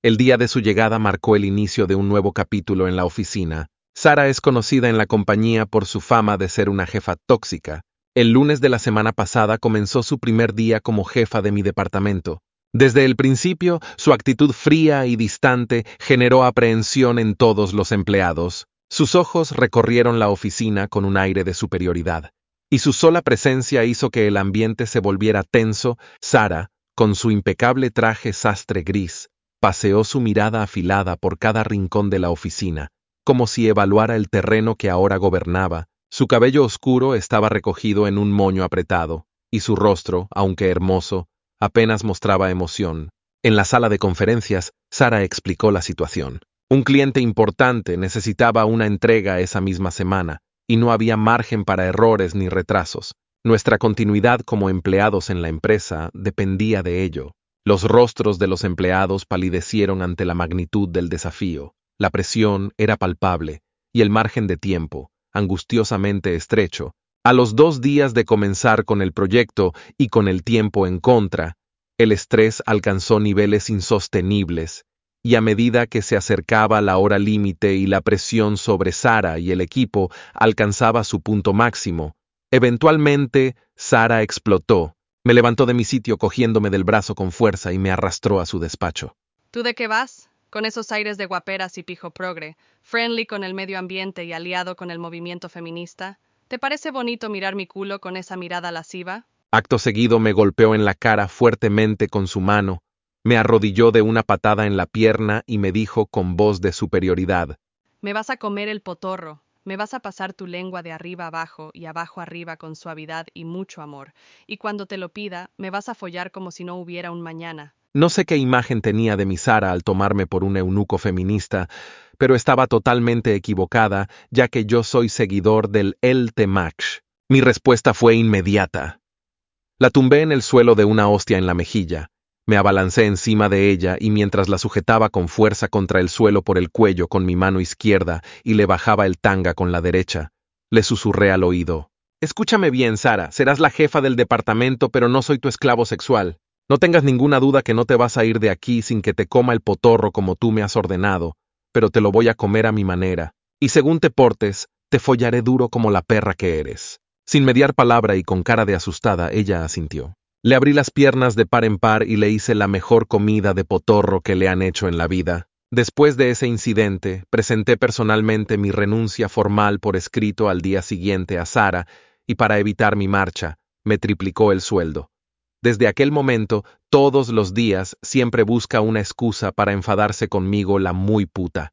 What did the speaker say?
El día de su llegada marcó el inicio de un nuevo capítulo en la oficina. Sara es conocida en la compañía por su fama de ser una jefa tóxica. El lunes de la semana pasada comenzó su primer día como jefa de mi departamento. Desde el principio, su actitud fría y distante generó aprehensión en todos los empleados. Sus ojos recorrieron la oficina con un aire de superioridad, y su sola presencia hizo que el ambiente se volviera tenso. Sara, con su impecable traje sastre gris, paseó su mirada afilada por cada rincón de la oficina, como si evaluara el terreno que ahora gobernaba. Su cabello oscuro estaba recogido en un moño apretado, y su rostro, aunque hermoso, apenas mostraba emoción. En la sala de conferencias, Sara explicó la situación. Un cliente importante necesitaba una entrega esa misma semana, y no había margen para errores ni retrasos. Nuestra continuidad como empleados en la empresa dependía de ello. Los rostros de los empleados palidecieron ante la magnitud del desafío. La presión era palpable, y el margen de tiempo, angustiosamente estrecho. A los dos días de comenzar con el proyecto y con el tiempo en contra, el estrés alcanzó niveles insostenibles, y a medida que se acercaba la hora límite y la presión sobre Sara y el equipo alcanzaba su punto máximo, Eventualmente, Sara explotó. Me levantó de mi sitio cogiéndome del brazo con fuerza y me arrastró a su despacho. ¿Tú de qué vas? Con esos aires de guaperas y pijo progre, friendly con el medio ambiente y aliado con el movimiento feminista. ¿Te parece bonito mirar mi culo con esa mirada lasciva? Acto seguido me golpeó en la cara fuertemente con su mano, me arrodilló de una patada en la pierna y me dijo con voz de superioridad. Me vas a comer el potorro. Me vas a pasar tu lengua de arriba abajo y abajo arriba con suavidad y mucho amor, y cuando te lo pida, me vas a follar como si no hubiera un mañana. No sé qué imagen tenía de mi Sara al tomarme por un eunuco feminista, pero estaba totalmente equivocada, ya que yo soy seguidor del El Temach. Mi respuesta fue inmediata. La tumbé en el suelo de una hostia en la mejilla. Me abalancé encima de ella y mientras la sujetaba con fuerza contra el suelo por el cuello con mi mano izquierda y le bajaba el tanga con la derecha, le susurré al oído. Escúchame bien, Sara, serás la jefa del departamento, pero no soy tu esclavo sexual. No tengas ninguna duda que no te vas a ir de aquí sin que te coma el potorro como tú me has ordenado, pero te lo voy a comer a mi manera. Y según te portes, te follaré duro como la perra que eres. Sin mediar palabra y con cara de asustada, ella asintió. Le abrí las piernas de par en par y le hice la mejor comida de potorro que le han hecho en la vida. Después de ese incidente, presenté personalmente mi renuncia formal por escrito al día siguiente a Sara y para evitar mi marcha, me triplicó el sueldo. Desde aquel momento, todos los días, siempre busca una excusa para enfadarse conmigo la muy puta.